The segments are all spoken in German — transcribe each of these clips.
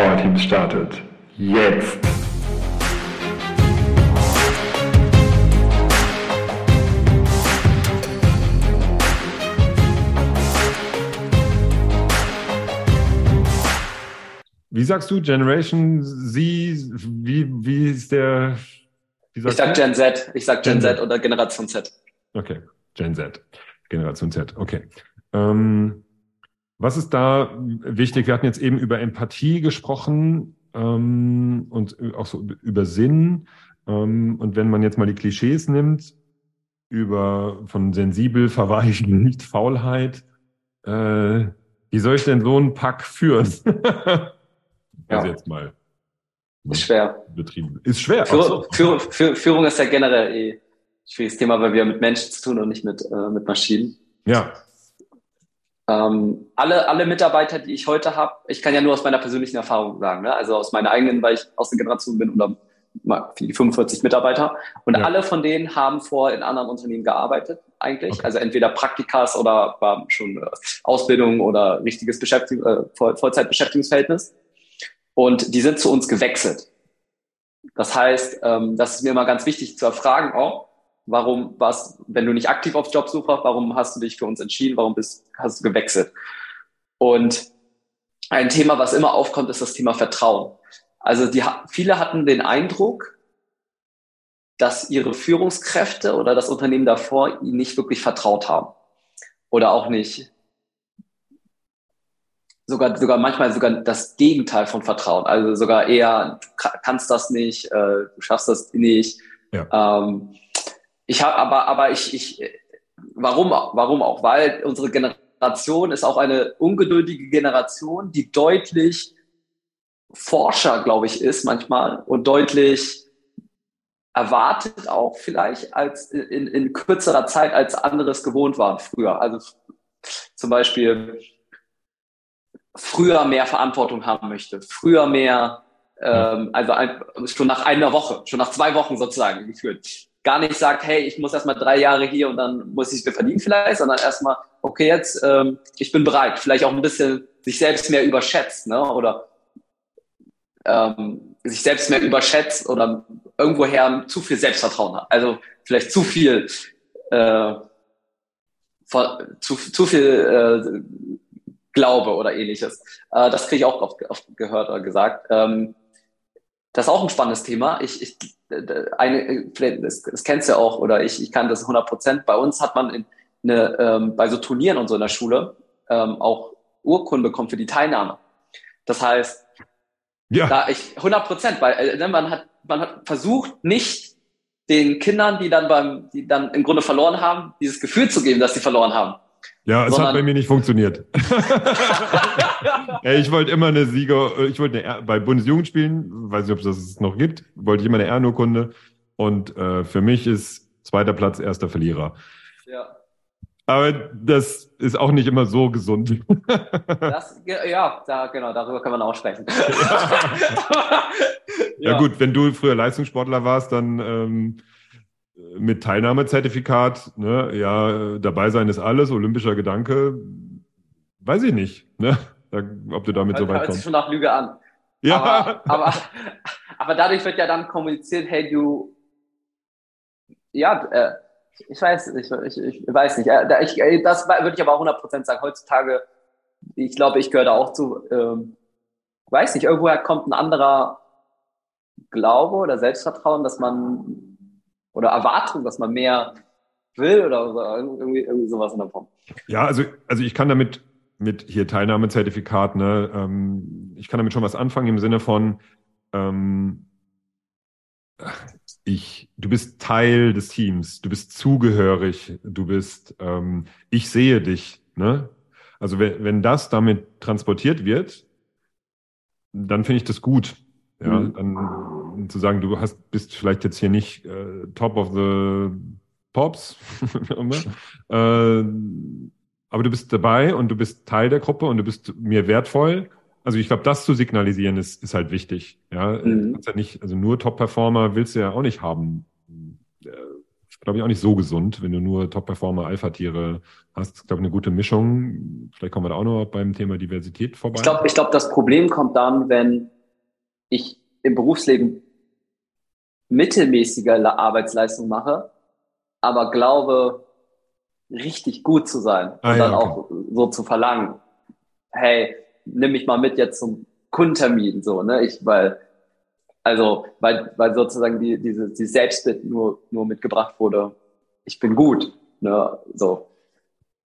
Power Teams startet. Jetzt! Wie sagst du, Generation Z, wie, wie ist der? Wie ich sag? Gen Z, ich sag Gen, Gen Z. Z oder Generation Z. Okay, Gen Z, Generation Z, okay. Ähm, was ist da wichtig? Wir hatten jetzt eben über Empathie gesprochen ähm, und auch so über Sinn. Ähm, und wenn man jetzt mal die Klischees nimmt, über von sensibel, verweichen, nicht Faulheit, äh, wie soll ich denn so einen Pack führen? also jetzt mal. Ist schwer. Betrieben. Ist schwer. Führung, Führung, Führung ist ja generell eh ein schwieriges Thema, weil wir mit Menschen zu tun und nicht mit, äh, mit Maschinen. Ja. Ähm, alle, alle Mitarbeiter, die ich heute habe, ich kann ja nur aus meiner persönlichen Erfahrung sagen, ne? also aus meiner eigenen, weil ich aus der Generation bin oder die 45 Mitarbeiter. Und ja. alle von denen haben vor in anderen Unternehmen gearbeitet, eigentlich. Okay. Also entweder Praktikas oder war schon äh, Ausbildung oder richtiges Beschäftigung, äh, Vollzeitbeschäftigungsverhältnis. Und die sind zu uns gewechselt. Das heißt, ähm, das ist mir immer ganz wichtig zu erfragen auch, warum warst, wenn du nicht aktiv auf Jobsuche, warum hast du dich für uns entschieden, warum bist, hast du gewechselt? Und ein Thema, was immer aufkommt, ist das Thema Vertrauen. Also die, viele hatten den Eindruck, dass ihre Führungskräfte oder das Unternehmen davor ihnen nicht wirklich vertraut haben. Oder auch nicht, sogar, sogar manchmal sogar das Gegenteil von Vertrauen. Also sogar eher, du kannst das nicht, äh, du schaffst das nicht. Ja. Ähm, ich habe aber, aber ich, ich, warum, warum auch? Weil unsere Generation ist auch eine ungeduldige Generation, die deutlich Forscher, glaube ich, ist manchmal und deutlich erwartet auch vielleicht als in, in kürzerer Zeit als anderes gewohnt waren früher. Also zum Beispiel früher mehr Verantwortung haben möchte, früher mehr, ähm, also ein, schon nach einer Woche, schon nach zwei Wochen sozusagen gefühlt gar nicht sagt, hey, ich muss erstmal drei Jahre hier und dann muss ich es mir verdienen vielleicht, sondern erstmal, okay, jetzt, ähm, ich bin bereit. Vielleicht auch ein bisschen sich selbst mehr überschätzt, ne? Oder ähm, sich selbst mehr überschätzt oder irgendwoher zu viel Selbstvertrauen hat. Also vielleicht zu viel, äh, zu, zu viel äh, Glaube oder ähnliches. Äh, das kriege ich auch oft, oft gehört oder gesagt. Ähm, das ist auch ein spannendes Thema. Ich, ich eine, das, das kennst du ja auch, oder ich, ich kann das 100 Prozent. Bei uns hat man in, eine, ähm, bei so Turnieren und so in der Schule ähm, auch Urkunden bekommen für die Teilnahme. Das heißt, ja. da ich 100 Prozent, weil äh, ne, man hat, man hat versucht, nicht den Kindern, die dann beim, die dann im Grunde verloren haben, dieses Gefühl zu geben, dass sie verloren haben. Ja, es hat bei mir nicht funktioniert. ich wollte immer eine Sieger, ich wollte eine, bei Bundesjugendspielen, weiß nicht, ob es das noch gibt, wollte ich immer eine Ehrenurkunde. Und äh, für mich ist zweiter Platz erster Verlierer. Ja. Aber das ist auch nicht immer so gesund. Das, ja, da, genau, darüber kann man auch sprechen. Ja. ja. gut, wenn du früher Leistungssportler warst, dann ähm, mit Teilnahmezertifikat, ne, ja, dabei sein ist alles, olympischer Gedanke, weiß ich nicht, ne, ob du damit so weit kommst. Hört sich schon nach Lüge an. Ja. Aber, aber, aber dadurch wird ja dann kommuniziert, hey, du, ja, äh, ich weiß nicht, ich, ich, ich weiß nicht. Äh, ich, äh, das würde ich aber auch 100% sagen. Heutzutage, ich glaube, ich gehöre da auch zu, ähm, weiß nicht, irgendwoher kommt ein anderer Glaube oder Selbstvertrauen, dass man oder Erwartung, dass man mehr will oder irgendwie, irgendwie sowas in der Form. Ja, also, also ich kann damit mit hier Teilnahmezertifikat, ne, ähm, ich kann damit schon was anfangen im Sinne von, ähm, ich, du bist Teil des Teams, du bist zugehörig, du bist, ähm, ich sehe dich, ne? Also wenn, wenn das damit transportiert wird, dann finde ich das gut. Ja, mhm. dann zu sagen, du hast, bist vielleicht jetzt hier nicht äh, top of the pops, äh, aber du bist dabei und du bist Teil der Gruppe und du bist mir wertvoll. Also ich glaube, das zu signalisieren ist, ist halt wichtig. Ja, mhm. ja nicht, also nur Top-Performer willst du ja auch nicht haben. Äh, glaube ich, auch nicht so gesund, wenn du nur Top-Performer, Alpha-Tiere hast. Ich glaube, eine gute Mischung. Vielleicht kommen wir da auch noch beim Thema Diversität vorbei. Ich glaube, ich glaube, das Problem kommt dann, wenn ich im Berufsleben mittelmäßige Arbeitsleistung mache, aber glaube, richtig gut zu sein ah, und ja, dann okay. auch so zu verlangen, hey, nimm mich mal mit jetzt zum Kundentermin, so, ne? Ich, weil, also, weil, weil sozusagen die, diese, die Selbstbild nur, nur mitgebracht wurde, ich bin gut, ne? So.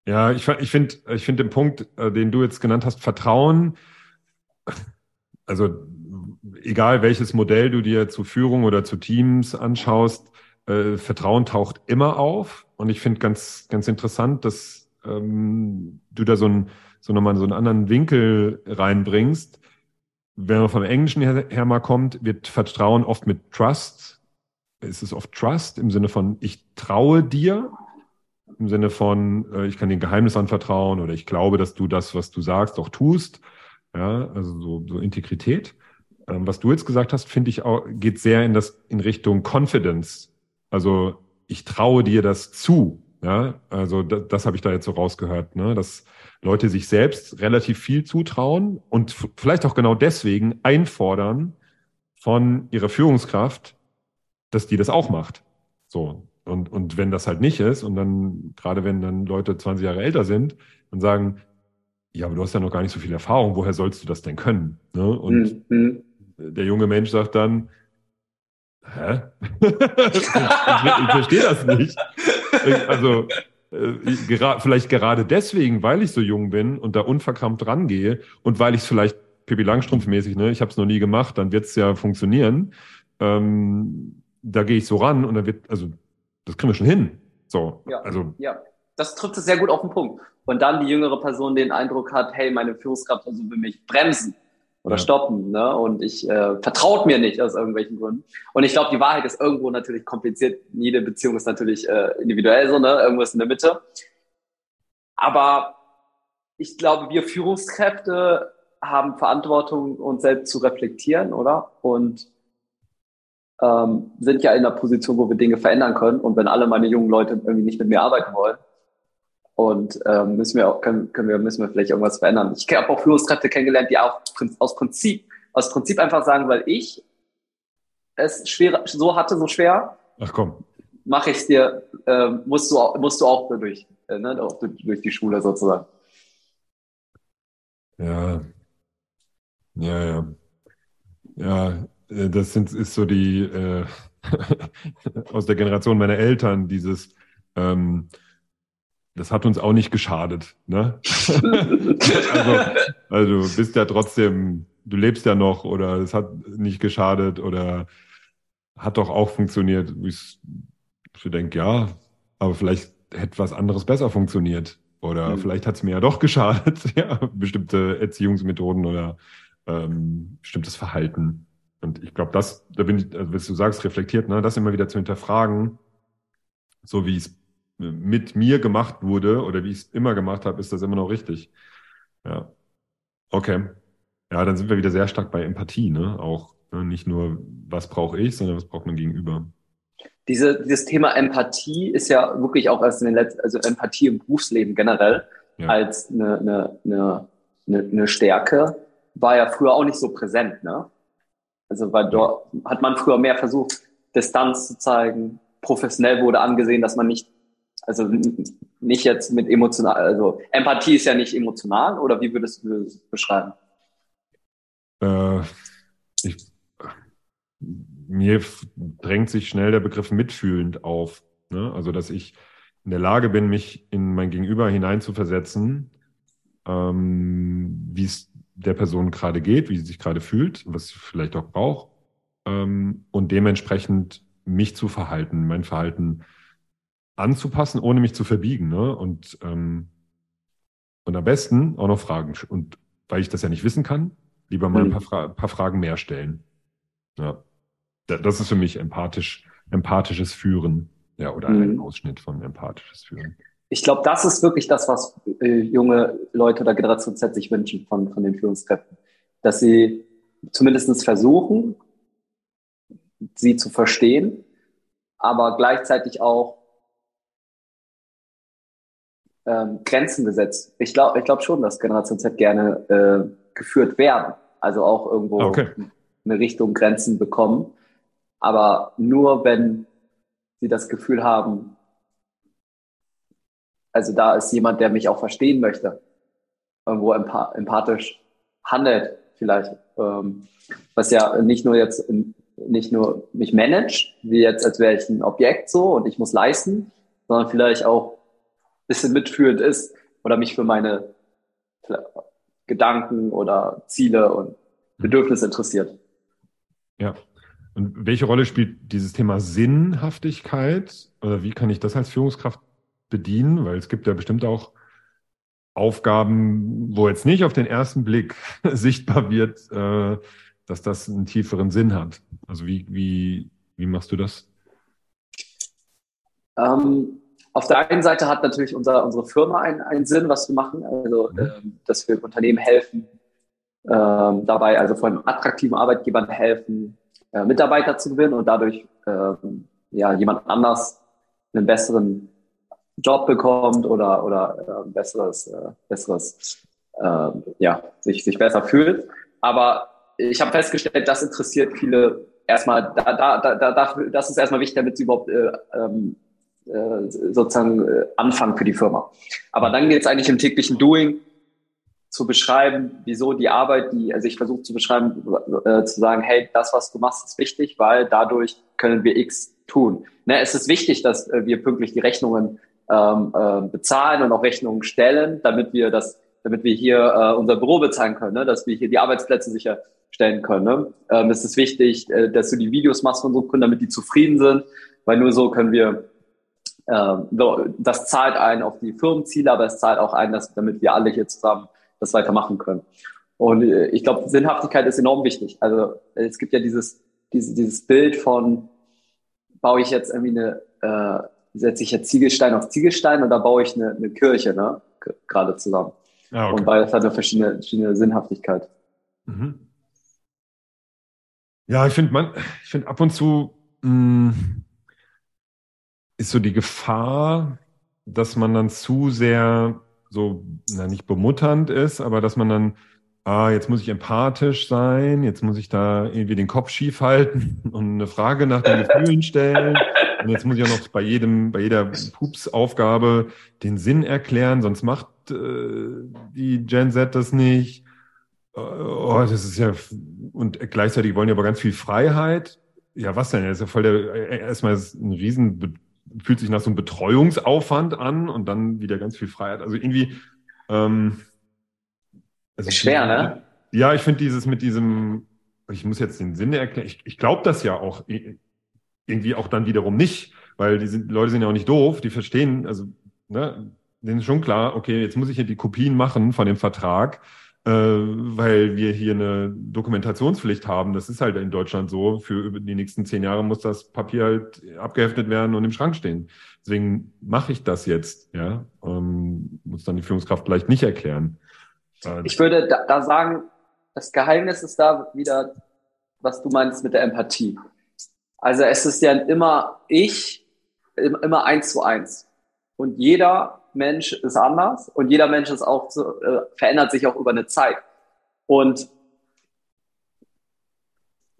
Ja, ich, ich finde, ich finde den Punkt, äh, den du jetzt genannt hast, Vertrauen, also egal welches Modell du dir zu Führung oder zu Teams anschaust, äh, Vertrauen taucht immer auf. Und ich finde ganz, ganz interessant, dass ähm, du da so, ein, so nochmal so einen anderen Winkel reinbringst. Wenn man vom Englischen her, her mal kommt, wird Vertrauen oft mit Trust. Es ist oft Trust im Sinne von, ich traue dir, im Sinne von, äh, ich kann dir ein Geheimnis anvertrauen oder ich glaube, dass du das, was du sagst, auch tust. Ja, also so, so Integrität. Ähm, was du jetzt gesagt hast, finde ich auch, geht sehr in das, in Richtung Confidence. Also ich traue dir das zu. Ja, also das, das habe ich da jetzt so rausgehört, ne? dass Leute sich selbst relativ viel zutrauen und vielleicht auch genau deswegen einfordern von ihrer Führungskraft, dass die das auch macht. So. Und, und wenn das halt nicht ist, und dann, gerade wenn dann Leute 20 Jahre älter sind und sagen, ja, aber du hast ja noch gar nicht so viel Erfahrung, woher sollst du das denn können? Ne? Und mhm. Der junge Mensch sagt dann, hä? ich, ich verstehe das nicht. Also, äh, gera vielleicht gerade deswegen, weil ich so jung bin und da unverkrampft rangehe und weil ich es vielleicht Pippi Langstrumpf-mäßig, ne, ich habe es noch nie gemacht, dann wird es ja funktionieren. Ähm, da gehe ich so ran und dann wird, also das kriegen wir schon hin. So, ja, also ja, das trifft es sehr gut auf den Punkt. Und dann die jüngere Person den Eindruck hat, hey, meine Führungskraft also will mich bremsen oder ja. stoppen. Ne? Und ich äh, vertraut mir nicht aus irgendwelchen Gründen. Und ich glaube, die Wahrheit ist irgendwo natürlich kompliziert. Jede Beziehung ist natürlich äh, individuell so, ne? Irgendwas in der Mitte. Aber ich glaube, wir Führungskräfte haben Verantwortung, uns selbst zu reflektieren, oder? Und ähm, sind ja in einer Position, wo wir Dinge verändern können. Und wenn alle meine jungen Leute irgendwie nicht mit mir arbeiten wollen, und ähm, müssen wir auch, können, können wir, müssen wir vielleicht irgendwas verändern. Ich habe auch Führungskräfte kennengelernt, die auch aus Prinzip, aus Prinzip einfach sagen, weil ich es schwer, so hatte, so schwer. Ach komm. Mache ich dir, äh, musst du, auch, musst du auch durch, äh, ne, durch die Schule sozusagen. Ja. Ja, ja. Ja, äh, das sind, ist so die äh, aus der Generation meiner Eltern, dieses ähm, das hat uns auch nicht geschadet. Ne? also, also du bist ja trotzdem, du lebst ja noch oder es hat nicht geschadet oder hat doch auch funktioniert. Ich, ich denke, ja, aber vielleicht hätte was anderes besser funktioniert. Oder mhm. vielleicht hat es mir ja doch geschadet, ja, bestimmte Erziehungsmethoden oder ähm, bestimmtes Verhalten. Und ich glaube, das, da bin ich, also, was du sagst, reflektiert, ne, das immer wieder zu hinterfragen, so wie es mit mir gemacht wurde oder wie ich es immer gemacht habe, ist das immer noch richtig. Ja. Okay. Ja, dann sind wir wieder sehr stark bei Empathie, ne? Auch ne? nicht nur, was brauche ich, sondern was braucht man gegenüber. Diese, dieses Thema Empathie ist ja wirklich auch erst in den letzten, also Empathie im Berufsleben generell ja. als eine, eine, eine, eine, eine Stärke, war ja früher auch nicht so präsent, ne? Also, weil dort hat man früher mehr versucht, Distanz zu zeigen, professionell wurde angesehen, dass man nicht also nicht jetzt mit emotional, also Empathie ist ja nicht emotional, oder wie würdest du das beschreiben? Äh, ich, mir drängt sich schnell der Begriff mitfühlend auf. Ne? Also, dass ich in der Lage bin, mich in mein Gegenüber hineinzuversetzen, ähm, wie es der Person gerade geht, wie sie sich gerade fühlt, was sie vielleicht auch braucht, ähm, und dementsprechend mich zu verhalten, mein Verhalten anzupassen, ohne mich zu verbiegen. Ne? Und, ähm, und am besten auch noch Fragen. Und weil ich das ja nicht wissen kann, lieber mal ein paar, Fra paar Fragen mehr stellen. Ja. Das ist für mich empathisch, empathisches Führen. Ja, oder mhm. ein Ausschnitt von empathisches Führen. Ich glaube, das ist wirklich das, was äh, junge Leute oder Generation Z sich wünschen von, von den Führungskräften. Dass sie zumindest versuchen, sie zu verstehen, aber gleichzeitig auch ähm, Grenzen gesetzt. Ich glaube ich glaub schon, dass Generation Z gerne äh, geführt werden. Also auch irgendwo Okay. eine Richtung Grenzen bekommen. Aber nur wenn sie das Gefühl haben, also da ist jemand, der mich auch verstehen möchte, irgendwo empa empathisch handelt vielleicht, ähm, was ja nicht nur jetzt nicht nur mich managt, wie jetzt als wäre ich ein Objekt so und ich muss leisten, sondern vielleicht auch bisschen mitführend ist oder mich für meine Gedanken oder Ziele und Bedürfnisse interessiert. Ja. Und welche Rolle spielt dieses Thema Sinnhaftigkeit? Oder wie kann ich das als Führungskraft bedienen? Weil es gibt ja bestimmt auch Aufgaben, wo jetzt nicht auf den ersten Blick sichtbar wird, äh, dass das einen tieferen Sinn hat. Also wie, wie, wie machst du das? Ähm, auf der einen Seite hat natürlich unser, unsere Firma einen, einen Sinn, was wir machen, also Mhm. ähm, dass wir Unternehmen helfen, ähm, dabei also vor allem attraktiven Arbeitgebern helfen, äh, Mitarbeiter zu gewinnen und dadurch ähm, ja jemand anders einen besseren Job bekommt oder oder äh, besseres äh, besseres äh, ja sich sich besser fühlt. Aber ich habe festgestellt, das interessiert viele erstmal. Da, da, da, da, das ist erstmal wichtig, damit sie überhaupt äh, ähm, äh, sozusagen äh, anfangen für die Firma. Aber dann geht es eigentlich im täglichen Doing zu beschreiben, wieso die Arbeit, die, also ich versuche zu beschreiben, äh, zu sagen, hey, das, was du machst, ist wichtig, weil dadurch können wir X tun. Ne, es ist wichtig, dass äh, wir pünktlich die Rechnungen ähm, äh, bezahlen und auch Rechnungen stellen, damit wir das, damit wir hier äh, unser Büro bezahlen können, ne, dass wir hier die Arbeitsplätze sicherstellen können. Ne? Ähm, es ist wichtig, äh, dass du die Videos machst von unseren Kunden, damit die zufrieden sind, weil nur so können wir so, das zahlt ein auf die Firmenziele, aber es zahlt auch ein, dass, damit wir alle hier zusammen das weitermachen können. Und äh, ich glaube, Sinnhaftigkeit ist enorm wichtig. Also es gibt ja dieses, dieses, dieses Bild von, baue ich jetzt irgendwie eine, äh, setze ich jetzt Ziegelstein auf Ziegelstein oder baue ich eine, eine Kirche, ne? Gerade zusammen. Ah, Und beides hat eine verschiedene, verschiedene Sinnhaftigkeit. Mhm. Ja, ich finde man, ich finde ab und zu mh, ist so die Gefahr, dass man dann zu sehr so, na, nicht bemutternd ist, aber dass man dann, ah, jetzt muss ich empathisch sein, jetzt muss ich da irgendwie den Kopf schief halten und eine Frage nach den Gefühlen stellen. Und jetzt muss ich auch noch bei jedem, bei jeder Pups-Aufgabe den Sinn erklären, sonst macht äh, die Gen Z das nicht. Oh, das ist ja, und gleichzeitig wollen die aber ganz viel Freiheit. Ja, was denn? Das ist ja voll der, erstmal ist ein riesen, fühlt sich nach so einem Betreuungsaufwand an und dann wieder ganz viel Freiheit. Also irgendwie, ähm, also Schwer, ne? Ja, ich finde dieses mit diesem, ich muss jetzt den Sinn erklären, ich, ich glaube das ja auch irgendwie auch dann wiederum nicht, weil die sind, Leute sind ja auch nicht doof, die verstehen, also, ne, denen ist schon klar, okay, jetzt muss ich hier die Kopien machen von dem Vertrag, weil wir hier eine Dokumentationspflicht haben. Das ist halt in Deutschland so. Für die nächsten zehn Jahre muss das Papier halt abgeheftet werden und im Schrank stehen. Deswegen mache ich das jetzt, ja. Ähm, muss dann die Führungskraft vielleicht nicht erklären. Äh, Ich würde da, da sagen, das Geheimnis ist da wieder, was du meinst mit der Empathie. Also es ist ja immer ich, im- immer eins zu eins. Und jeder Mensch ist anders und jeder Mensch ist auch so, äh, verändert sich auch über eine Zeit. Und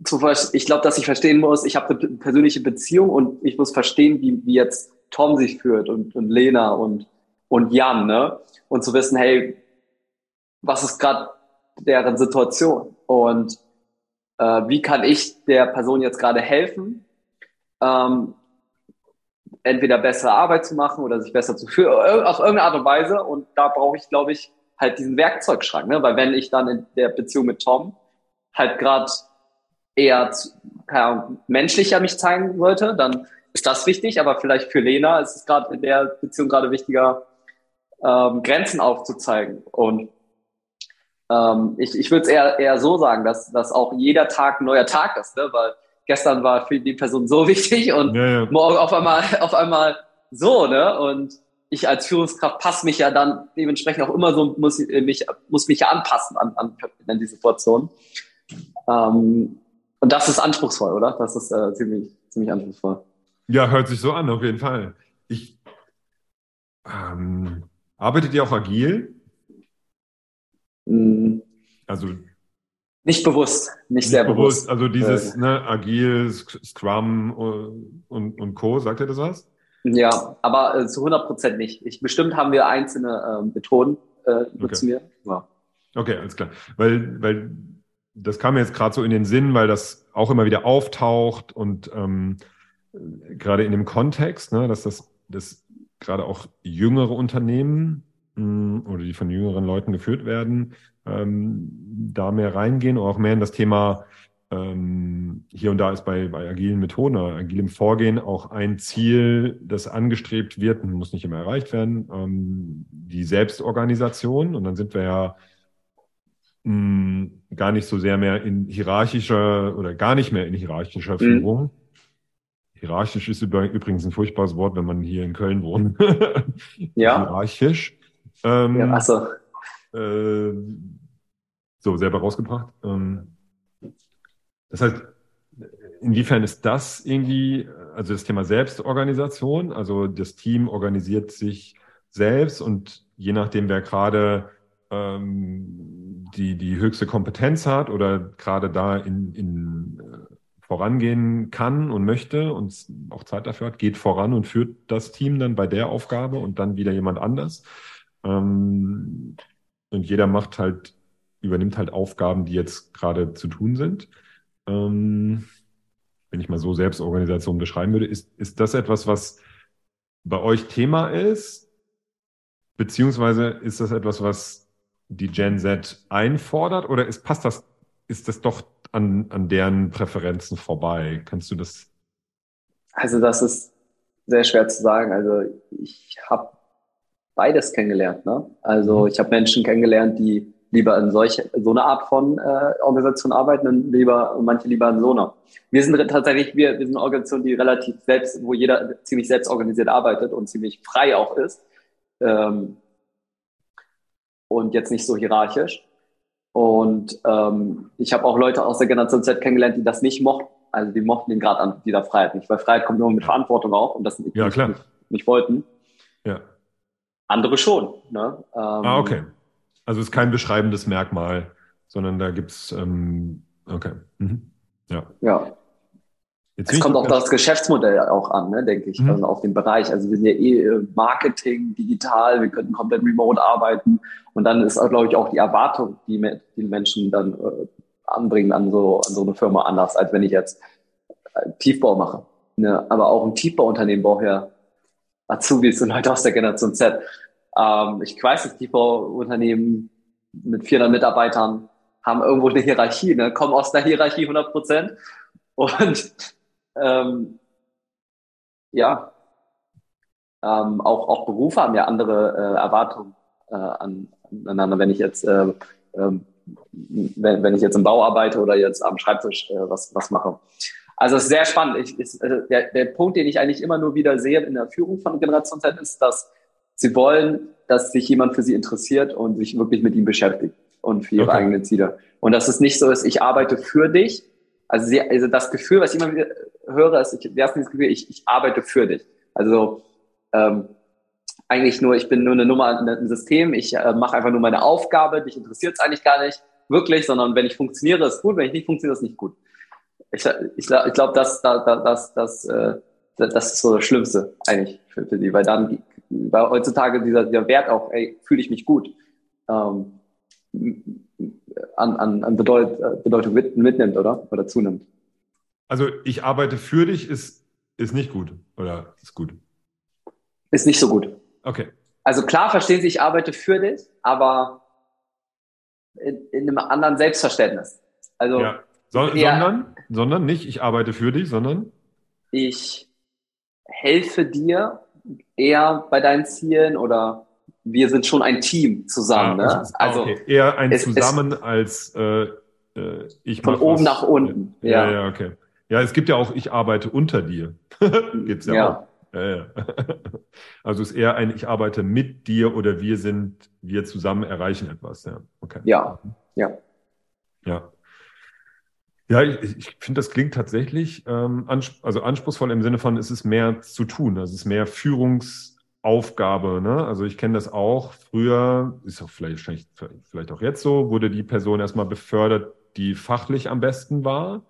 zu, ich glaube, dass ich verstehen muss, ich habe eine persönliche Beziehung und ich muss verstehen, wie, wie jetzt Tom sich fühlt und, und Lena und, und Jan, ne? Und zu wissen, hey, was ist gerade deren Situation und äh, wie kann ich der Person jetzt gerade helfen, ähm, entweder bessere Arbeit zu machen oder sich besser zu fühlen, auf irgendeine Art und Weise. Und da brauche ich, glaube ich, halt diesen Werkzeugschrank, ne? weil wenn ich dann in der Beziehung mit Tom halt gerade eher keine Ahnung, menschlicher mich zeigen sollte, dann ist das wichtig, aber vielleicht für Lena ist es gerade in der Beziehung gerade wichtiger, ähm, Grenzen aufzuzeigen. Und ähm, ich, ich würde es eher, eher so sagen, dass, dass auch jeder Tag ein neuer Tag ist, ne? weil gestern war für die Person so wichtig und ja, ja. morgen auf einmal, auf einmal so, ne? Und ich als Führungskraft passe mich ja dann dementsprechend auch immer so, muss ich- mich, muss mich ja anpassen an, an, an die Situation. Ähm, und das ist anspruchsvoll, oder? Das ist äh, ziemlich, ziemlich anspruchsvoll. Ja, hört sich so an, auf jeden Fall. Ich, ähm, Arbeitet ihr auch agil? Mm, Also Nicht bewusst, nicht, nicht sehr bewusst. Also dieses Äh, ne, agil, Scrum äh, und, und Co. Sagt ihr das was? Ja, aber äh, zu 100 Prozent nicht. Ich, bestimmt haben wir einzelne ähm, Methoden, äh, nutzen wir. Ja. Okay, alles klar. Weil, weil das kam mir jetzt gerade so in den Sinn, weil das auch immer wieder auftaucht und ähm, gerade in dem Kontext, ne, dass das, das gerade auch jüngere Unternehmen oder die von jüngeren Leuten geführt werden, ähm, da mehr reingehen und auch mehr in das Thema ähm, hier und da ist bei, bei agilen Methoden oder agilem Vorgehen auch ein Ziel, das angestrebt wird, muss nicht immer erreicht werden, ähm, die Selbstorganisation. Und dann sind wir ja mh, gar nicht so sehr mehr in hierarchischer oder gar nicht mehr in hierarchischer Führung. Hierarchisch ist übrigens ein furchtbares Wort, wenn man hier in Köln wohnt. Ja. Hierarchisch. Ähm, Ja, achso. äh, so selber rausgebracht. Ähm, das heißt, inwiefern ist das irgendwie, also das Thema Selbstorganisation, also das Team organisiert sich selbst und je nachdem, wer gerade ähm, die, die höchste Kompetenz hat oder gerade da in, in äh, vorangehen kann und möchte und auch Zeit dafür hat, geht voran und führt das Team dann bei der Aufgabe und dann wieder jemand anders. Ähm, und jeder macht halt, übernimmt halt Aufgaben, die jetzt gerade zu tun sind. Ähm, wenn ich mal so Selbstorganisation beschreiben würde, ist, ist das etwas, was bei euch Thema ist? Beziehungsweise ist das etwas, was die Gen Z einfordert oder ist, passt das, ist das doch an, an deren Präferenzen vorbei? Kannst du das? Also das ist sehr schwer zu sagen. Also ich habe beides kennengelernt. Ne? Also Mhm. ich habe Menschen kennengelernt, die lieber in solche, so eine Art von äh, Organisation arbeiten und lieber, manche lieber in so einer. Wir sind tatsächlich, wir, wir sind eine Organisation, die relativ selbst, wo jeder ziemlich selbst organisiert arbeitet und ziemlich frei auch ist. Ähm, und jetzt nicht so hierarchisch. Und ähm, ich habe auch Leute aus der Generation Z kennengelernt, die das nicht mochten. Also die mochten den Grad an dieser Freiheit nicht, weil Freiheit kommt nur mit Verantwortung auch und das nicht, Ja, klar. nicht, nicht wollten. Ja. Andere schon. Ne? Ähm, Ah, okay. Also es ist kein beschreibendes Merkmal, sondern da gibt's ähm, okay. Mhm. Ja. Ja. Jetzt Es kommt auch das Geschäftsmodell auch an, ne, denke ich, Mhm. also auf den Bereich. Also wir sind ja eh äh, Marketing, digital, wir könnten komplett remote arbeiten. Und dann ist, glaube ich, auch die Erwartung, die die Menschen dann äh, anbringen an so, an so eine Firma anders, als wenn ich jetzt äh, Tiefbau mache. Ne? Aber auch ein Tiefbauunternehmen braucht ja Azubis und Leute aus der Generation Z. Ähm, ich weiß, dass Tiefbauunternehmen mit 400 Mitarbeitern haben irgendwo eine Hierarchie, ne? kommen aus der Hierarchie 100 Prozent. Und ähm, ja, ähm, auch, auch Berufe haben ja andere äh, Erwartungen äh, an, aneinander. Wenn ich jetzt, äh, ähm, wenn, wenn ich jetzt im Bau arbeite oder jetzt am Schreibtisch äh, was, was mache. Also es ist sehr spannend. Ich, ist, äh, der, der Punkt, den ich eigentlich immer nur wieder sehe in der Führung von Generation Z, ist, dass sie wollen, dass sich jemand für sie interessiert und sich wirklich mit ihm beschäftigt und für ihre Okay. eigenen Ziele. Und dass es nicht so ist, ich arbeite für dich. Also, sie, also das Gefühl, was ich immer wieder höre, ist, ich das Gefühl, ich, ich arbeite für dich. Also ähm, eigentlich nur, ich bin nur eine Nummer in einem System, ich äh, mache einfach nur meine Aufgabe, dich interessiert es eigentlich gar nicht wirklich, sondern wenn ich funktioniere, ist gut, wenn ich nicht funktioniere, ist nicht gut. Ich, ich, glaub- ich glaube, das, das, das, das, äh, das ist so das Schlimmste eigentlich für, für die, weil dann, weil heutzutage dieser, dieser Wert auch, ey, fühle ich mich gut, ähm, an, an, an Bedeut, Bedeutung mit, mitnimmt, oder? Oder zunimmt. Also ich arbeite für dich ist, ist nicht gut oder ist gut. Ist nicht so gut. Okay. Also klar verstehen Sie, ich arbeite für dich, aber in, in einem anderen Selbstverständnis. Also Ja. So, Ja. Sondern, sondern nicht, ich arbeite für dich, sondern ich helfe dir eher bei deinen Zielen oder wir sind schon ein Team zusammen. Ah, ne? es ah, Also okay. eher ein es- es- Zusammen als äh, äh, ich Von oben was. nach unten, Ja, ja. ja, okay. Ja, es gibt ja auch, ich arbeite unter dir. Gibt's ja, Ja. auch. Ja, ja. Also es ist eher ein, ich arbeite mit dir oder wir sind, wir zusammen erreichen etwas. Ja, okay. Ja, ja. Ja. Ja, ich, ich finde, das klingt tatsächlich ähm, ansp also anspruchsvoll im Sinne von, es ist mehr zu tun. Also es ist mehr Führungs, Aufgabe. Ne? Also ich kenne das auch. Früher, ist auch vielleicht, vielleicht auch jetzt so, wurde die Person erstmal befördert, die fachlich am besten war.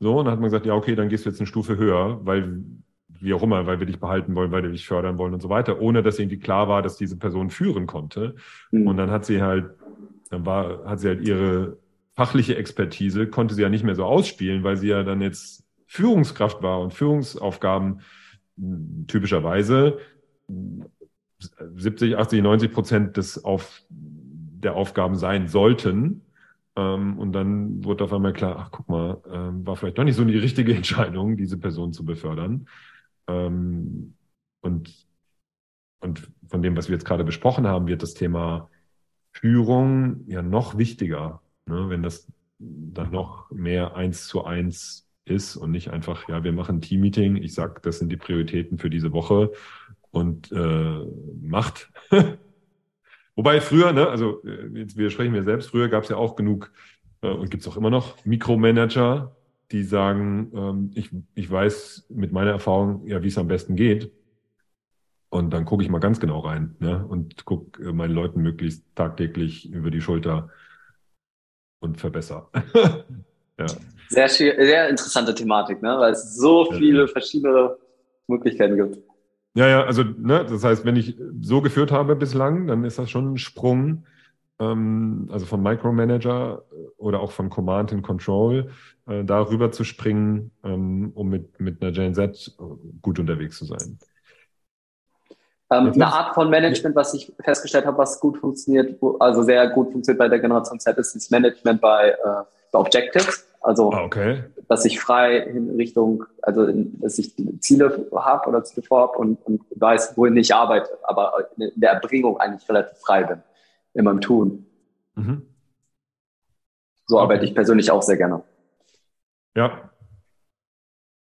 So, und dann hat man gesagt, ja, okay, dann gehst du jetzt eine Stufe höher, weil, wie auch immer, weil wir dich behalten wollen, weil wir dich fördern wollen und so weiter, ohne dass irgendwie klar war, dass diese Person führen konnte. Mhm. Und dann hat sie halt, dann war, hat sie halt ihre fachliche Expertise, konnte sie ja nicht mehr so ausspielen, weil sie ja dann jetzt Führungskraft war und Führungsaufgaben typischerweise 70, 80, 90 Prozent des auf, der Aufgaben sein sollten. Ähm, und dann wurde auf einmal klar, ach guck mal, ähm, war vielleicht doch nicht so die richtige Entscheidung, diese Person zu befördern. Ähm, und, und von dem, was wir jetzt gerade besprochen haben, wird das Thema Führung ja noch wichtiger, ne? wenn das dann noch mehr eins zu eins ist und nicht einfach, ja, wir machen ein Team-Meeting, ich sag, das sind die Prioritäten für diese Woche und äh, macht. Wobei früher, ne, also äh, jetzt widersprechen wir selbst, früher gab es ja auch genug äh, und gibt es auch immer noch Mikromanager, die sagen, ähm, ich, ich weiß mit meiner Erfahrung ja, wie es am besten geht. Und dann gucke ich mal ganz genau rein ne, und gucke äh, meinen Leuten möglichst tagtäglich über die Schulter und verbessere. ja. Sehr, sehr interessante Thematik, ne? weil es so viele ja. verschiedene Möglichkeiten gibt. Ja, ja, also ne, das heißt, wenn ich so geführt habe bislang, dann ist das schon ein Sprung, ähm, also vom Micromanager oder auch von Command and Control, äh, darüber zu springen, ähm, um mit, mit einer Gen Z gut unterwegs zu sein. Ähm, eine Art von Management, was ich festgestellt habe, was gut funktioniert, also sehr gut funktioniert bei der Generation Z, ist das Management bei, äh, bei Objectives. Also, ah, okay. dass ich frei in Richtung, also dass ich Ziele habe oder Ziele vorhabe und, und weiß, wohin ich arbeite, aber in der Erbringung eigentlich relativ frei bin, in meinem Tun. Mhm. So okay. arbeite ich persönlich auch sehr gerne. Ja.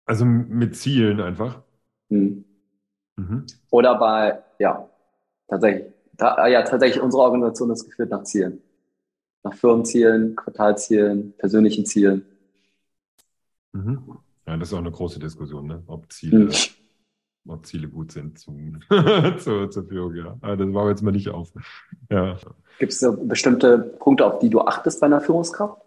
Also mit Zielen einfach. Mhm. Mhm. Oder bei, ja, tatsächlich, ta ja, tatsächlich, unsere Organisation ist geführt nach Zielen. Nach Firmenzielen, Quartalzielen, persönlichen Zielen. Mhm. Ja, das ist auch eine große Diskussion, ne? ob, Ziele, mhm. ob Ziele gut sind zum, zur, zur Führung. Ja. Aber das war jetzt mal nicht auf. Ja. Gibt es so bestimmte Punkte, auf die du achtest bei einer Führungskraft?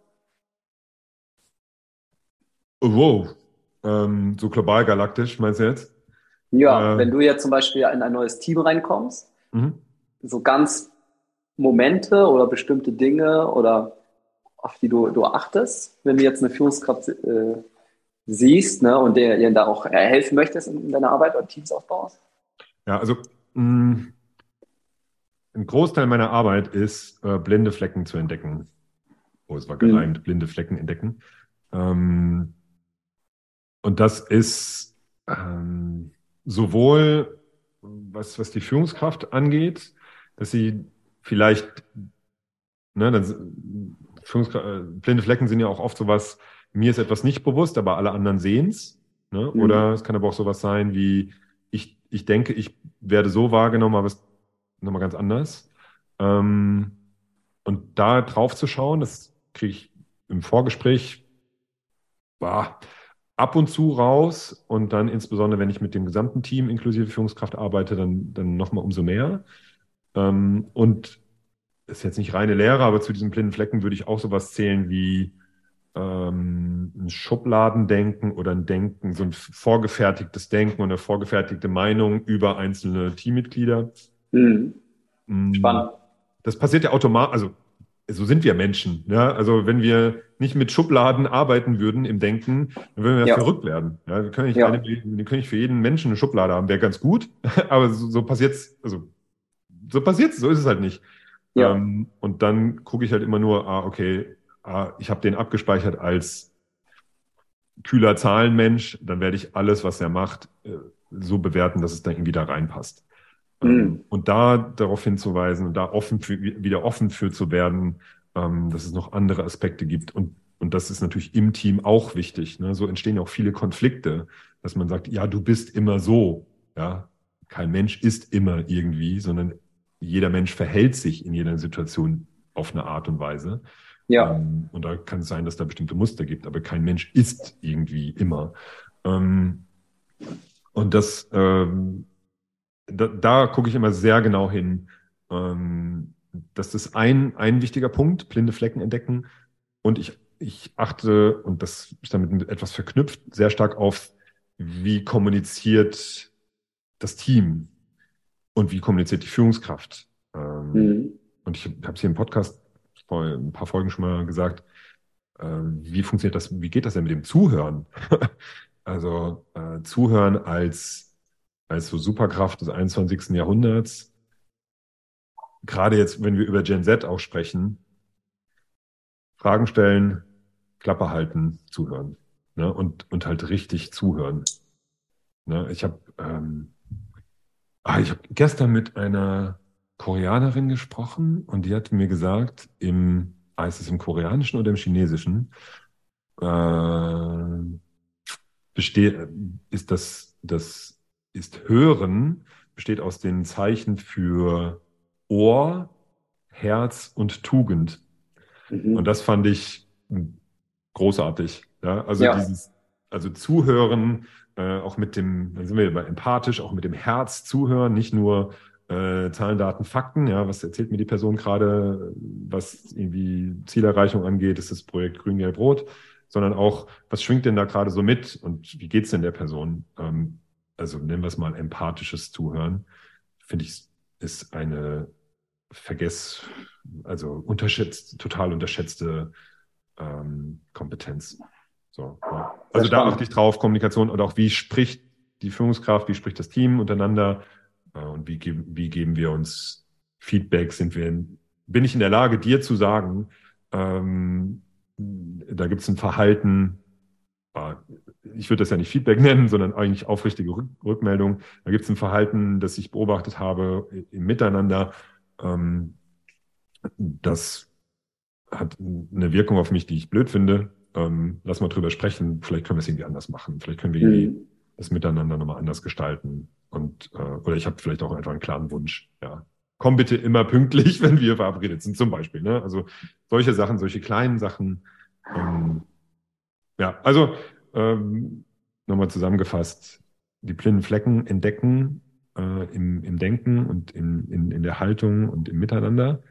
Oh, wow. Ähm, so global galaktisch, meinst du jetzt? Ja, äh, wenn du jetzt zum Beispiel in ein neues Team reinkommst, mhm. so ganz Momente oder bestimmte Dinge oder auf die du, du achtest, wenn du jetzt eine Führungskraft äh, siehst ne, und dir da auch helfen möchtest in deiner Arbeit oder Teams aufbaust? Ja, also mh, mm, ein Großteil meiner Arbeit ist, äh, blinde Flecken zu entdecken. Oh, es war gereimt, mhm. blinde Flecken entdecken. Ähm, und das ist ähm, sowohl, was, was die Führungskraft angeht, dass sie vielleicht, ne, dann, Führungskraft, äh, blinde Flecken sind ja auch oft sowas, mir ist etwas nicht bewusst, aber alle anderen sehen es. Ne? Mhm. Oder es kann aber auch sowas sein wie, ich, ich denke, ich werde so wahrgenommen, aber es ist nochmal ganz anders. Ähm, und da drauf zu schauen, das kriege ich im Vorgespräch bah, ab und zu raus und dann insbesondere, wenn ich mit dem gesamten Team inklusive Führungskraft arbeite, dann, dann nochmal umso mehr. Ähm, und ist jetzt nicht reine Lehre, aber zu diesen blinden Flecken würde ich auch sowas zählen wie ähm, ein Schubladendenken oder ein Denken, so ein vorgefertigtes Denken und eine vorgefertigte Meinung über einzelne Teammitglieder. Mhm. Mm. Spannend. Das passiert ja automatisch, also so sind wir Menschen. Ja? Also wenn wir nicht mit Schubladen arbeiten würden im Denken, dann würden wir ja. verrückt werden. Ja? Wir, können nicht ja. eine, wir können nicht für jeden Menschen eine Schublade haben, wäre ganz gut, aber so, so passiert's, also so passiert's, so ist es halt nicht. Ja. Ähm, und dann gucke ich halt immer nur, ah, okay, ah, ich habe den abgespeichert als kühler Zahlenmensch, dann werde ich alles, was er macht, äh, so bewerten, dass es da irgendwie da reinpasst. Mhm. Und da darauf hinzuweisen und da offen für, wieder offen für zu werden, ähm, dass es noch andere Aspekte gibt. Und, und das ist natürlich im Team auch wichtig. Ne? So entstehen auch viele Konflikte, dass man sagt, ja, du bist immer so. Ja, kein Mensch ist immer irgendwie, sondern jeder Mensch verhält sich in jeder Situation auf eine Art und Weise. Ja. Ähm, und da kann es sein, dass da bestimmte Muster gibt, aber kein Mensch ist irgendwie immer. Ähm, und das, ähm, da, da gucke ich immer sehr genau hin. Ähm, das ist ein, ein wichtiger Punkt, blinde Flecken entdecken. Und ich, ich achte, und das ist damit etwas verknüpft, sehr stark auf, wie kommuniziert das Team und wie kommuniziert die Führungskraft. Ähm, mhm. Und ich habe es hier im Podcast vor ein paar Folgen schon mal gesagt, äh, wie funktioniert das, wie geht das denn mit dem Zuhören? also äh, Zuhören als, als so Superkraft des 21. Jahrhunderts. Gerade jetzt, wenn wir über Gen Z auch sprechen, Fragen stellen, Klappe halten, zuhören. Ne? Und, und halt richtig zuhören. Ne? Ich habe ähm, ah, ich hab gestern mit einer Koreanerin gesprochen und die hat mir gesagt, im, heißt es im Koreanischen oder im Chinesischen, äh, besteht, ist das, das ist Hören, besteht aus den Zeichen für Ohr, Herz und Tugend. Mhm. Und das fand ich großartig. Ja? Also ja. dieses, also Zuhören, äh, auch mit dem, dann sind wir bei empathisch, auch mit dem Herz zuhören, nicht nur äh, Zahlen, Daten, Fakten, ja, was erzählt mir die Person gerade, was irgendwie Zielerreichung angeht, ist das Projekt Grün, Gelb, Rot, sondern auch, was schwingt denn da gerade so mit und wie geht's denn der Person? Ähm, also nennen wir es mal empathisches Zuhören, finde ich, ist eine Vergess, also unterschätzt, total unterschätzte ähm, Kompetenz. So, ja. Also da achte ich drauf, Kommunikation und auch wie spricht die Führungskraft, wie spricht das Team untereinander, äh, und wie, wie geben wir uns Feedback? Sind wir in, bin ich in der Lage, dir zu sagen, ähm, da gibt es ein Verhalten, äh, ich würde das ja nicht Feedback nennen, sondern eigentlich aufrichtige Rück Rückmeldung. Da gibt es ein Verhalten, das ich beobachtet habe im Miteinander. Ähm, das hat eine Wirkung auf mich, die ich blöd finde. Ähm, lass mal drüber sprechen. Vielleicht können wir es irgendwie anders machen. Vielleicht können wir mhm. das Miteinander nochmal anders gestalten. Und äh, oder ich habe vielleicht auch einfach einen klaren Wunsch. Ja, komm bitte immer pünktlich, wenn wir verabredet sind, zum Beispiel. Ne? Also solche Sachen, solche kleinen Sachen. Ähm, ja, also ähm, nochmal zusammengefasst: Die blinden Flecken entdecken äh, im, im Denken und in, in, in der Haltung und im Miteinander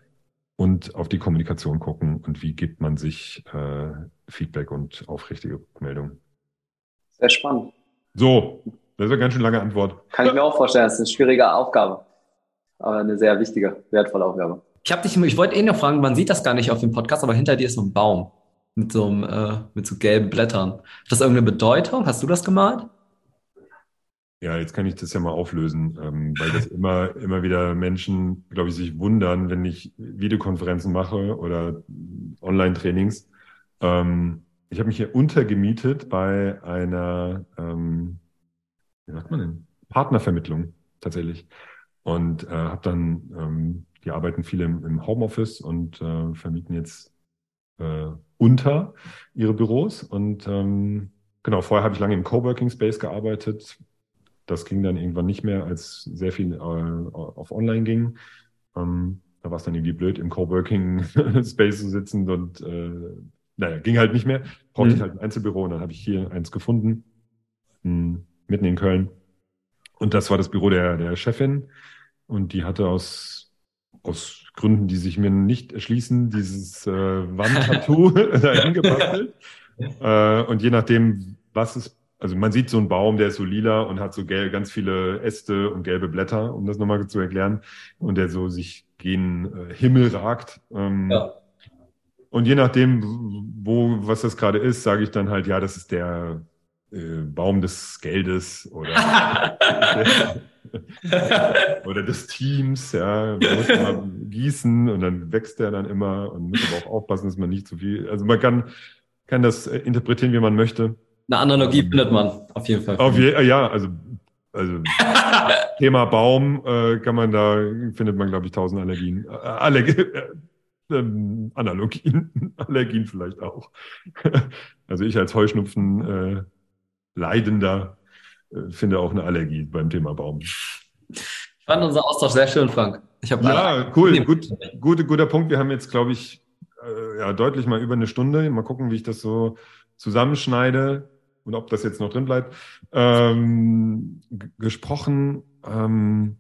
und auf die Kommunikation gucken und wie gibt man sich äh, Feedback und aufrichtige Meldung. Sehr spannend. So, das ist eine ganz schön lange Antwort. Kann ich mir auch vorstellen, das ist eine schwierige Aufgabe. Aber eine sehr wichtige, wertvolle Aufgabe. Ich habe dich, ich wollte eh noch fragen, man sieht das gar nicht auf dem Podcast, aber hinter dir ist so ein Baum mit so, einem, äh, mit so gelben Blättern. Hat das irgendeine Bedeutung? Hast du das gemalt? Ja, jetzt kann ich das ja mal auflösen, ähm, weil das immer, immer wieder Menschen, glaube ich, sich wundern, wenn ich Videokonferenzen mache oder Online-Trainings. Ähm, ich habe mich hier untergemietet bei einer ähm, wie sagt man denn, Partnervermittlung tatsächlich. Und äh, habe dann, ähm, die arbeiten viele im, im Homeoffice und äh, vermieten jetzt äh, unter ihre Büros. Und ähm, genau, vorher habe ich lange im Coworking Space gearbeitet. Das ging dann irgendwann nicht mehr, als sehr viel äh, auf Online ging. Ähm, da war es dann irgendwie blöd, im Coworking Space zu sitzen und äh, naja, ging halt nicht mehr. Brauchte mhm. ich halt ein Einzelbüro und dann habe ich hier eins gefunden. Hm mitten in Köln. Und das war das Büro der, der Chefin. Und die hatte aus, aus Gründen, die sich mir nicht erschließen, dieses äh, Wandtattoo dahin gebastelt. äh, und je nachdem, was es, also man sieht so einen Baum, der ist so lila und hat so gelb, ganz viele Äste und gelbe Blätter, um das nochmal zu erklären. Und der so sich gen äh, Himmel ragt. Ähm, ja. Und je nachdem, wo, was das gerade ist, sage ich dann halt, ja, das ist der äh, Baum des Geldes oder, oder des Teams, ja, man muss mal gießen und dann wächst der dann immer und muss aber auch aufpassen, dass man nicht zu viel, also man kann, kann das äh, interpretieren, wie man möchte. Eine Analogie ähm, findet man auf jeden Fall. Auf je, ja, also, also Thema Baum äh, kann man da, findet man, glaube ich, tausend Allergien. Äh, Allergie, äh, ähm, Analogien, Allergien vielleicht auch. also ich als Heuschnupfen äh, Leidender äh, finde auch eine Allergie beim Thema Baum. Ich fand unser Austausch sehr schön, Frank. Ich ja, cool. Gut, gut, guter Punkt. Wir haben jetzt, glaube ich, äh, ja, deutlich mal über eine Stunde. Mal gucken, wie ich das so zusammenschneide und ob das jetzt noch drin bleibt. Ähm, gesprochen. Ähm,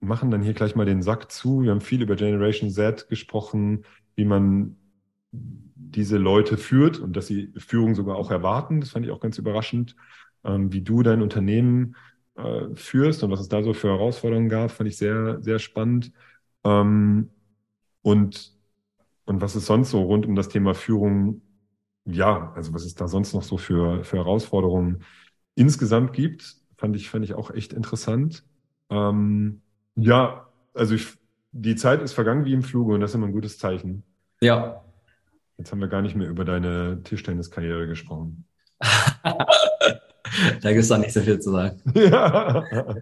machen dann hier gleich mal den Sack zu. Wir haben viel über Generation Z gesprochen, wie man diese Leute führt und dass sie Führung sogar auch erwarten. Das fand ich auch ganz überraschend. Ähm, wie du dein Unternehmen äh, führst und was es da so für Herausforderungen gab, fand ich sehr, sehr spannend. Ähm, und, und was es sonst so rund um das Thema Führung, ja, also was es da sonst noch so für, für Herausforderungen insgesamt gibt, fand ich, fand ich auch echt interessant. Ähm, ja, also ich, die Zeit ist vergangen wie im Fluge und das ist immer ein gutes Zeichen. Ja. Jetzt haben wir gar nicht mehr über deine Tischtenniskarriere gesprochen. da gibt es doch nicht so viel zu sagen. Ja.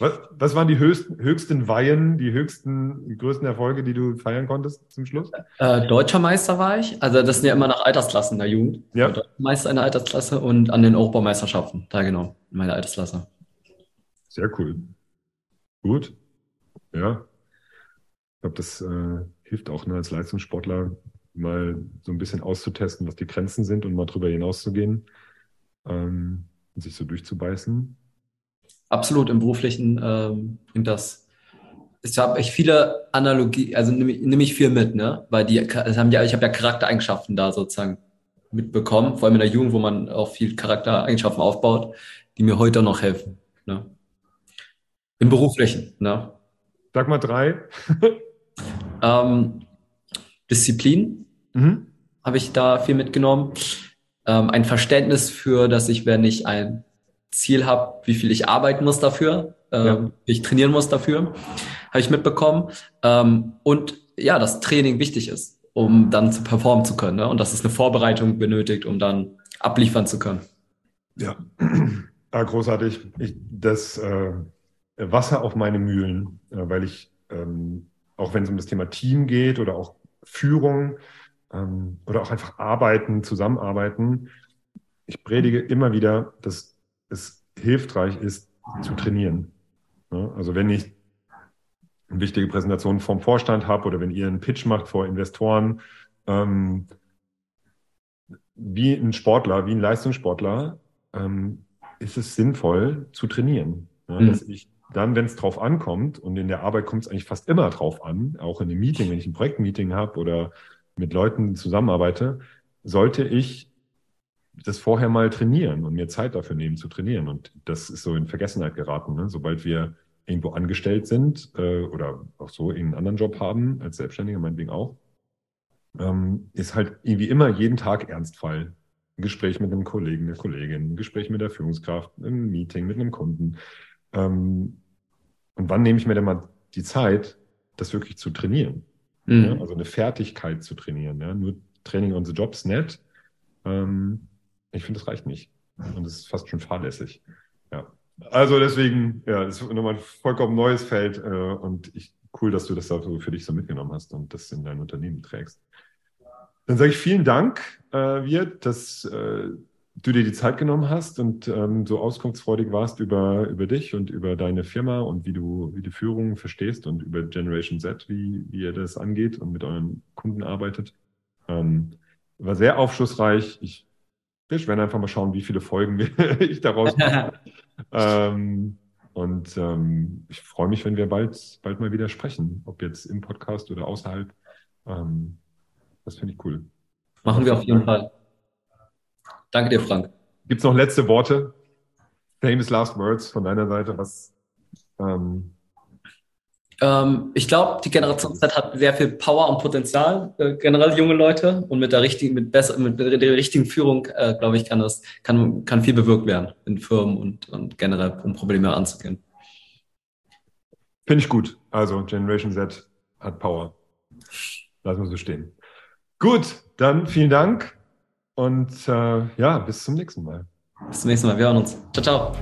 Was, was waren die höchsten, höchsten Weihen, die höchsten, größten Erfolge, die du feiern konntest zum Schluss? Äh, Deutscher Meister war ich. Also das sind ja immer nach Altersklassen in der Jugend. Ja. Deutscher Meister in der Altersklasse und an den Aufbaumeisterschaften. Da genau, in meiner Altersklasse. Sehr cool. Gut. Ja. Ich glaube, das äh, hilft auch ne, als Leistungssportler mal so ein bisschen auszutesten, was die Grenzen sind und mal drüber hinauszugehen ähm, und sich so durchzubeißen. Absolut im beruflichen ähm, das. Ich habe echt viele Analogie, also nehme nehm ich viel mit, ne? Weil die haben ja, ich habe ja Charaktereigenschaften da sozusagen mitbekommen, vor allem in der Jugend, wo man auch viel Charaktereigenschaften aufbaut, die mir heute noch helfen. Ne? Im beruflichen, ne? Sag mal drei. ähm, Disziplin Mhm. habe ich da viel mitgenommen. Ähm, ein Verständnis für, dass ich, wenn ich ein Ziel habe, wie viel ich arbeiten muss dafür, ähm, Ja. wie ich trainieren muss dafür, habe ich mitbekommen. Ähm, und ja, dass Training wichtig ist, um dann zu performen zu können. Ne? Und dass es eine Vorbereitung benötigt, um dann abliefern zu können. Ja, ah, großartig. Ich, das äh, Wasser auf meine Mühlen, äh, weil ich, ähm, auch wenn es um das Thema Team geht oder auch Führung ähm, oder auch einfach arbeiten, zusammenarbeiten, ich predige immer wieder, dass es hilfreich ist, zu trainieren. Ja, also wenn ich eine wichtige Präsentation vom Vorstand habe oder wenn ihr einen Pitch macht vor Investoren, ähm, wie ein Sportler, wie ein Leistungssportler, ähm, ist es sinnvoll zu trainieren. Ja, Mhm. Dass ich dann, wenn es drauf ankommt, und in der Arbeit kommt es eigentlich fast immer drauf an, auch in einem Meeting, wenn ich ein Projektmeeting habe oder mit Leuten zusammenarbeite, sollte ich das vorher mal trainieren und mir Zeit dafür nehmen zu trainieren. Und das ist so in Vergessenheit geraten. Ne? Sobald wir irgendwo angestellt sind äh, oder auch so einen anderen Job haben, als Selbstständiger meinetwegen auch, ähm, ist halt irgendwie immer jeden Tag Ernstfall. Ein Gespräch mit einem Kollegen, einer Kollegin, ein Gespräch mit der Führungskraft, ein Meeting mit einem Kunden. Ähm, und wann nehme ich mir denn mal die Zeit, das wirklich zu trainieren? Mhm. Ja? Also eine Fertigkeit zu trainieren. Ja? Nur Training on the Jobs nett. Ähm, ich finde, das reicht nicht. Und das ist fast schon fahrlässig. Ja. Also deswegen, ja, das ist nochmal ein vollkommen neues Feld. Äh, und ich, cool, dass du das da so für dich so mitgenommen hast und das in dein Unternehmen trägst. Dann sage ich vielen Dank, äh, Wirt, dass äh, du dir die Zeit genommen hast und ähm, so auskunftsfreudig warst über, über dich und über deine Firma und wie du, wie du Führung verstehst und über Generation Z, wie, wie ihr das angeht und mit euren Kunden arbeitet. Ähm, war sehr aufschlussreich. Ich, wir werden einfach mal schauen, wie viele Folgen ich daraus mache. ähm, und ähm, ich freue mich, wenn wir bald, bald mal wieder sprechen, ob jetzt im Podcast oder außerhalb. Ähm, das finde ich cool. Machen wir auf jeden Fall. Danke dir, Frank. Gibt es noch letzte Worte? Famous last words von deiner Seite? Was? Ähm, Ähm, ich glaube, die Generation Z hat sehr viel Power und Potenzial, äh, generell junge Leute. Und mit der richtigen, mit besser, mit der richtigen Führung, äh, glaube ich, kann das, kann, kann viel bewirkt werden in Firmen und, und generell, um Probleme anzugehen. Finde ich gut. Also Generation Z hat Power. Lassen wir so stehen. Gut, dann vielen Dank und äh, ja, bis zum nächsten Mal. Bis zum nächsten Mal. Wir hören uns. Ciao, ciao.